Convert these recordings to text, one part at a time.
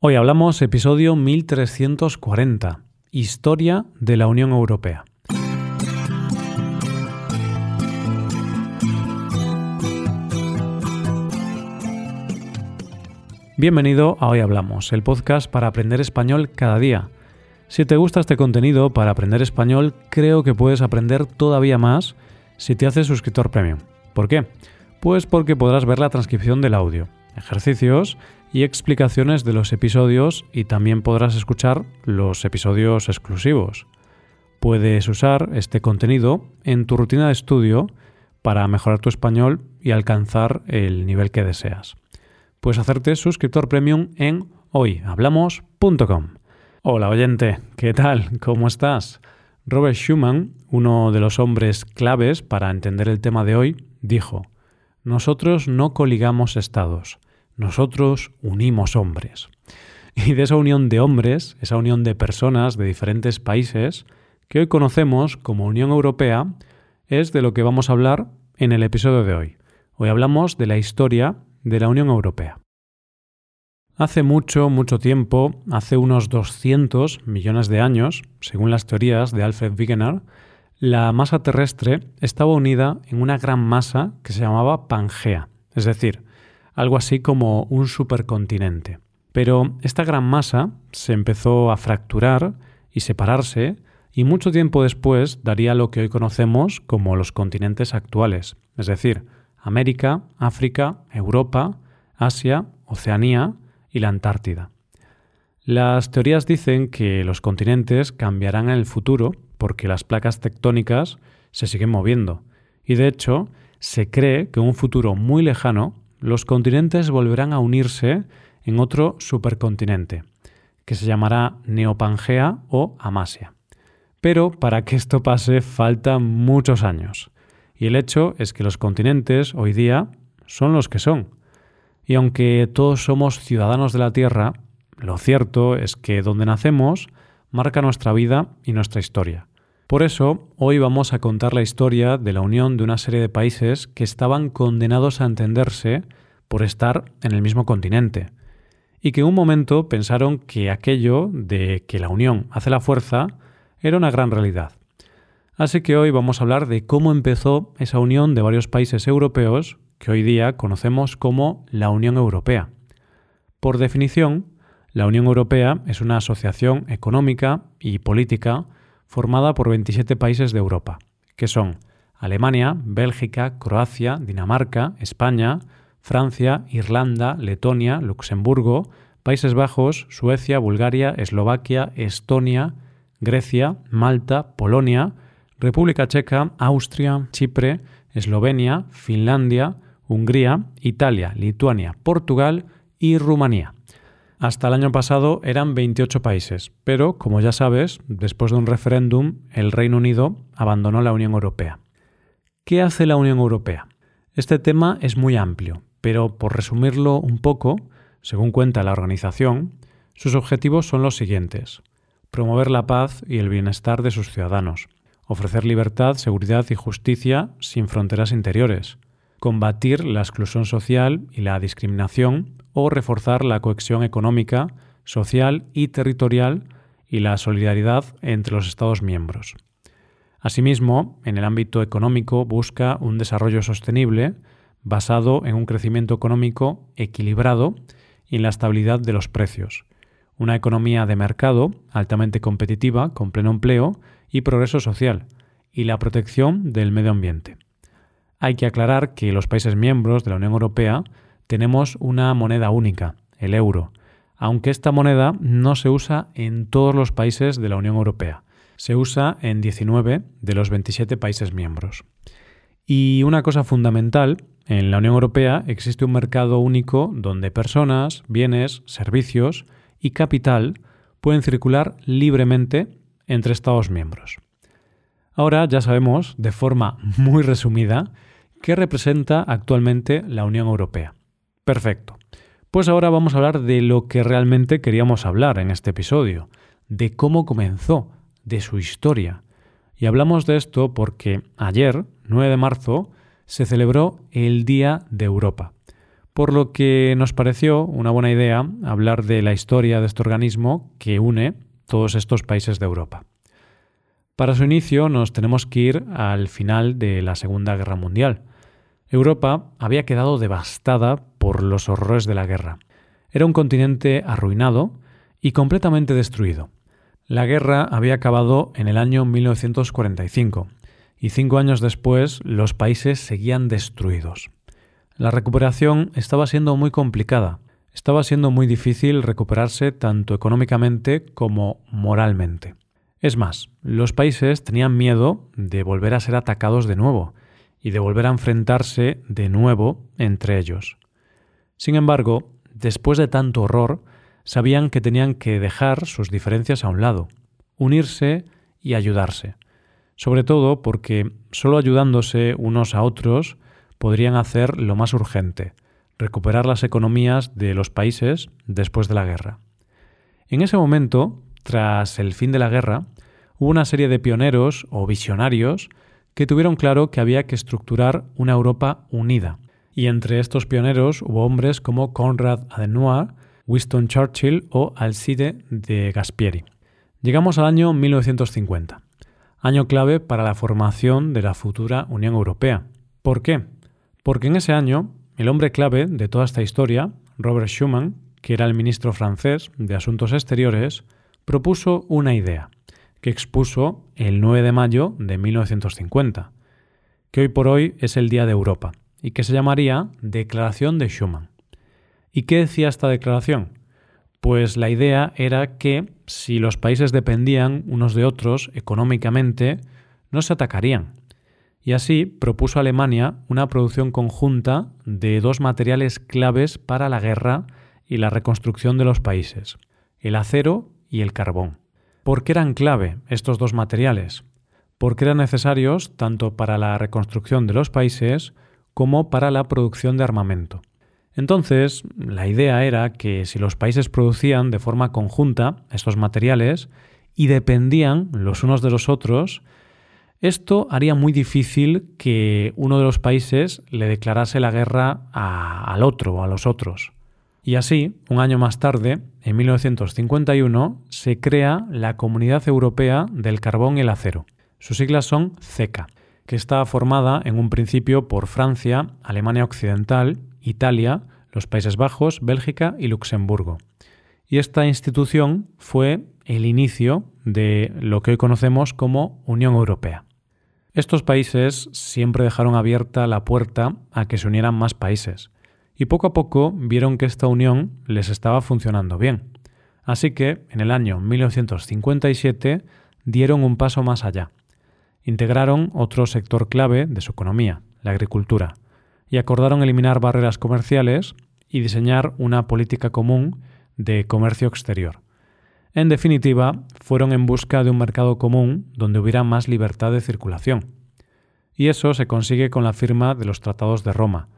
Hoy hablamos episodio 1340, Historia de la Unión Europea. Bienvenido a Hoy Hablamos, el podcast para aprender español cada día. Si te gusta este contenido para aprender español, creo que puedes aprender todavía más si te haces suscriptor premium. ¿Por qué? Pues porque podrás ver la transcripción del audio, ejercicios y explicaciones de los episodios y también podrás escuchar los episodios exclusivos. Puedes usar este contenido en tu rutina de estudio para mejorar tu español y alcanzar el nivel que deseas. Puedes hacerte suscriptor premium en hoyhablamos.com. Hola oyente, ¿qué tal? ¿Cómo estás? Robert Schumann, uno de los hombres claves para entender el tema de hoy, dijo, Nosotros no coligamos estados, nosotros unimos hombres. Y de esa unión de hombres, esa unión de personas de diferentes países, que hoy conocemos como Unión Europea, es de lo que vamos a hablar en el episodio de hoy. Hoy hablamos de la historia de la Unión Europea. Hace mucho, mucho tiempo, hace unos 200 millones de años, según las teorías de Alfred Wegener, la masa terrestre estaba unida en una gran masa que se llamaba Pangea, es decir, algo así como un supercontinente. Pero esta gran masa se empezó a fracturar y separarse y mucho tiempo después daría lo que hoy conocemos como los continentes actuales, es decir, América, África, Europa, Asia, Oceanía y la Antártida. Las teorías dicen que los continentes cambiarán en el futuro porque las placas tectónicas se siguen moviendo y de hecho se cree que un futuro muy lejano los continentes volverán a unirse en otro supercontinente, que se llamará Neopangea o Amasia. Pero para que esto pase faltan muchos años. Y el hecho es que los continentes hoy día son los que son. Y aunque todos somos ciudadanos de la Tierra, lo cierto es que donde nacemos marca nuestra vida y nuestra historia. Por eso, hoy vamos a contar la historia de la unión de una serie de países que estaban condenados a entenderse por estar en el mismo continente, y que en un momento pensaron que aquello de que la unión hace la fuerza era una gran realidad. Así que hoy vamos a hablar de cómo empezó esa unión de varios países europeos que hoy día conocemos como la Unión Europea. Por definición, la Unión Europea es una asociación económica y política formada por 27 países de Europa, que son Alemania, Bélgica, Croacia, Dinamarca, España, Francia, Irlanda, Letonia, Luxemburgo, Países Bajos, Suecia, Bulgaria, Eslovaquia, Estonia, Grecia, Malta, Polonia, República Checa, Austria, Chipre, Eslovenia, Finlandia, Hungría, Italia, Lituania, Portugal y Rumanía. Hasta el año pasado eran 28 países, pero, como ya sabes, después de un referéndum, el Reino Unido abandonó la Unión Europea. ¿Qué hace la Unión Europea? Este tema es muy amplio, pero por resumirlo un poco, según cuenta la organización, sus objetivos son los siguientes. Promover la paz y el bienestar de sus ciudadanos, ofrecer libertad, seguridad y justicia sin fronteras interiores, combatir la exclusión social y la discriminación o reforzar la cohesión económica, social y territorial y la solidaridad entre los Estados miembros. Asimismo, en el ámbito económico busca un desarrollo sostenible basado en un crecimiento económico equilibrado y en la estabilidad de los precios, una economía de mercado altamente competitiva, con pleno empleo y progreso social, y la protección del medio ambiente. Hay que aclarar que los países miembros de la Unión Europea tenemos una moneda única, el euro, aunque esta moneda no se usa en todos los países de la Unión Europea. Se usa en 19 de los 27 países miembros. Y una cosa fundamental, en la Unión Europea existe un mercado único donde personas, bienes, servicios y capital pueden circular libremente entre Estados miembros. Ahora ya sabemos, de forma muy resumida, qué representa actualmente la Unión Europea. Perfecto. Pues ahora vamos a hablar de lo que realmente queríamos hablar en este episodio, de cómo comenzó, de su historia. Y hablamos de esto porque ayer, 9 de marzo, se celebró el Día de Europa. por lo que nos pareció una buena idea hablar de la historia de este organismo que une todos estos países de Europa. Para su inicio nos tenemos que ir al final de la Segunda Guerra Mundial. Europa había quedado devastada por los horrores de la guerra. Era un continente arruinado y completamente destruido. La guerra había acabado en el año 1945 y cinco años después los países seguían destruidos. La recuperación estaba siendo muy complicada. Estaba siendo muy difícil recuperarse tanto económicamente como moralmente. Es más, los países tenían miedo de volver a ser atacados de nuevo y de volver a enfrentarse de nuevo entre ellos. Sin embargo, después de tanto horror, sabían que tenían que dejar sus diferencias a un lado, unirse y ayudarse, sobre todo porque solo ayudándose unos a otros podrían hacer lo más urgente, recuperar las economías de los países después de la guerra. En ese momento, tras el fin de la guerra, hubo una serie de pioneros o visionarios que tuvieron claro que había que estructurar una Europa unida. Y entre estos pioneros hubo hombres como Konrad Adenauer, Winston Churchill o Alcide de Gasperi. Llegamos al año 1950, año clave para la formación de la futura Unión Europea. ¿Por qué? Porque en ese año, el hombre clave de toda esta historia, Robert Schuman, que era el ministro francés de Asuntos Exteriores, propuso una idea, que expuso el 9 de mayo de 1950, que hoy por hoy es el Día de Europa, y que se llamaría Declaración de Schuman. ¿Y qué decía esta declaración? Pues la idea era que si los países dependían unos de otros económicamente, no se atacarían, y así propuso Alemania una producción conjunta de dos materiales claves para la guerra y la reconstrucción de los países, el acero y el carbón. ¿Por qué eran clave estos dos materiales? Porque eran necesarios tanto para la reconstrucción de los países como para la producción de armamento. Entonces, la idea era que si los países producían de forma conjunta estos materiales y dependían los unos de los otros, esto haría muy difícil que uno de los países le declarase la guerra al otro o a los otros. Y así, un año más tarde, en 1951, se crea la Comunidad Europea del Carbón y el Acero. Sus siglas son CECA, que está formada en un principio por Francia, Alemania Occidental, Italia, los Países Bajos, Bélgica y Luxemburgo. Y esta institución fue el inicio de lo que hoy conocemos como Unión Europea. Estos países siempre dejaron abierta la puerta a que se unieran más países, y poco a poco vieron que esta unión les estaba funcionando bien. Así que, en el año 1957, dieron un paso más allá. Integraron otro sector clave de su economía, la agricultura, y acordaron eliminar barreras comerciales y diseñar una política común de comercio exterior. En definitiva, fueron en busca de un mercado común donde hubiera más libertad de circulación. Y eso se consigue con la firma de los Tratados de Roma,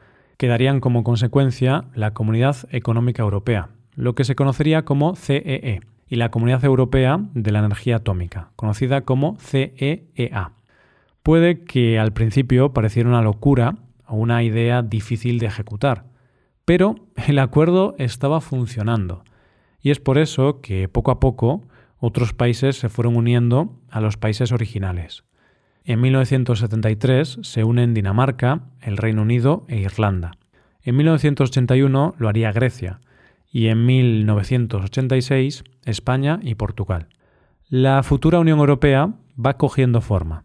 que darían como consecuencia la Comunidad Económica Europea, lo que se conocería como CEE, e, y la Comunidad Europea de la Energía Atómica, conocida como CEEA. Puede que al principio pareciera una locura o una idea difícil de ejecutar, pero el acuerdo estaba funcionando y es por eso que poco a poco otros países se fueron uniendo a los países originales. En 1973 se unen Dinamarca, el Reino Unido e Irlanda. En 1981 lo haría Grecia y en 1986 España y Portugal. La futura Unión Europea va cogiendo forma.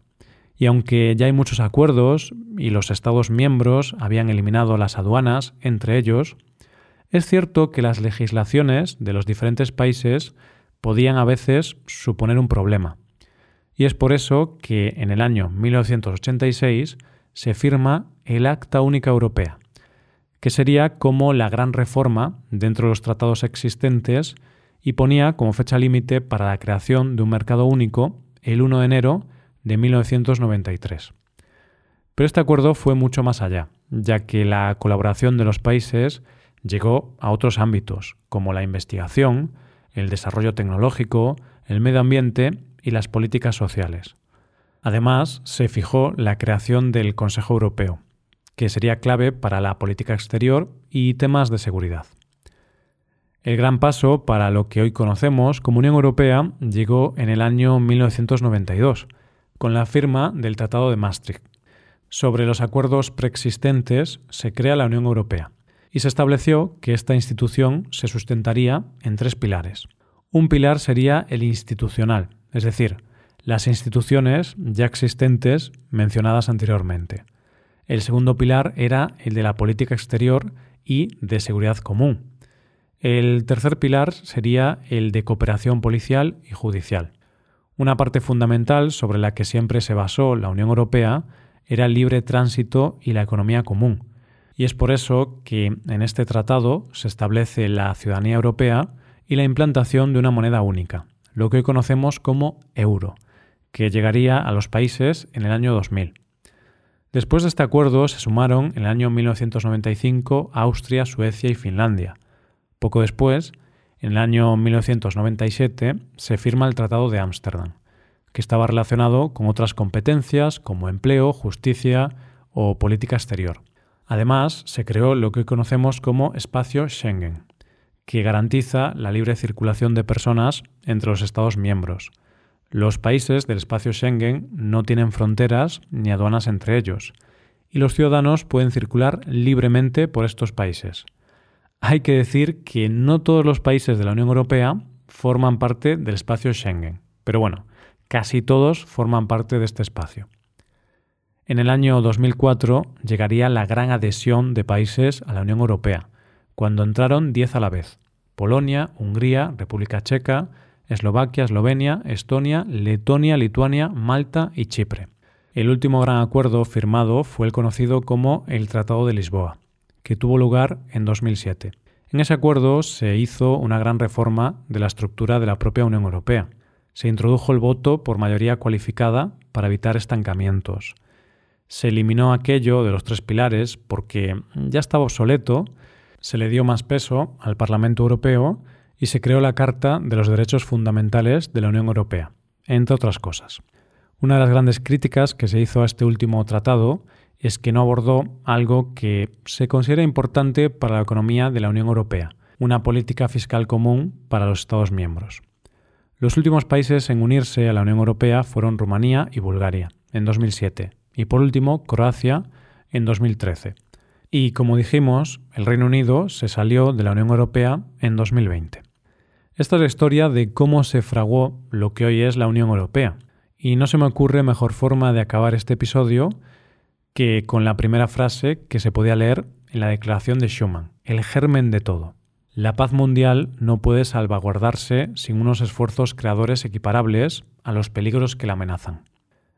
Y aunque ya hay muchos acuerdos y los Estados miembros habían eliminado las aduanas entre ellos, es cierto que las legislaciones de los diferentes países podían a veces suponer un problema. Y es por eso que en el año 1986 se firma el Acta Única Europea, que sería como la gran reforma dentro de los tratados existentes y ponía como fecha límite para la creación de un mercado único el 1 de enero de 1993. Pero este acuerdo fue mucho más allá, ya que la colaboración de los países llegó a otros ámbitos, como la investigación, el desarrollo tecnológico, el medio ambiente y las políticas sociales. Además, se fijó la creación del Consejo Europeo, que sería clave para la política exterior y temas de seguridad. El gran paso para lo que hoy conocemos como Unión Europea llegó en el año 1992, con la firma del Tratado de Maastricht. Sobre los acuerdos preexistentes se crea la Unión Europea y se estableció que esta institución se sustentaría en tres pilares. Un pilar sería el institucional, es decir, las instituciones ya existentes mencionadas anteriormente. El segundo pilar era el de la política exterior y de seguridad común. El tercer pilar sería el de cooperación policial y judicial. Una parte fundamental sobre la que siempre se basó la Unión Europea era el libre tránsito y la economía común. Y es por eso que en este tratado se establece la ciudadanía europea y la implantación de una moneda única, lo que hoy conocemos como euro, que llegaría a los países en el año 2000. Después de este acuerdo se sumaron en el año 1995 Austria, Suecia y Finlandia. Poco después, en el año 1997, se firma el Tratado de Ámsterdam, que estaba relacionado con otras competencias como empleo, justicia o política exterior. Además, se creó lo que hoy conocemos como espacio Schengen, que garantiza la libre circulación de personas entre los Estados miembros, los países del espacio Schengen no tienen fronteras ni aduanas entre ellos, y los ciudadanos pueden circular libremente por estos países. Hay que decir que no todos los países de la Unión Europea forman parte del espacio Schengen, pero bueno, casi todos forman parte de este espacio. En el año 2004 llegaría la gran adhesión de países a la Unión Europea, cuando entraron 10 a la vez. Polonia, Hungría, República Checa, Eslovaquia, Eslovenia, Estonia, Letonia, Lituania, Malta y Chipre. El último gran acuerdo firmado fue el conocido como el Tratado de Lisboa, que tuvo lugar en 2007. En ese acuerdo se hizo una gran reforma de la estructura de la propia Unión Europea. Se introdujo el voto por mayoría cualificada para evitar estancamientos. Se eliminó aquello de los tres pilares porque ya estaba obsoleto, se le dio más peso al Parlamento Europeo y se creó la Carta de los Derechos Fundamentales de la Unión Europea, entre otras cosas. Una de las grandes críticas que se hizo a este último tratado es que no abordó algo que se considera importante para la economía de la Unión Europea, una política fiscal común para los Estados miembros. Los últimos países en unirse a la Unión Europea fueron Rumanía y Bulgaria, en 2007, y por último Croacia, en 2013. Y como dijimos, el Reino Unido se salió de la Unión Europea en 2020. Esta es la historia de cómo se fraguó lo que hoy es la Unión Europea. Y no se me ocurre mejor forma de acabar este episodio que con la primera frase que se podía leer en la declaración de Schuman, el germen de todo. La paz mundial no puede salvaguardarse sin unos esfuerzos creadores equiparables a los peligros que la amenazan.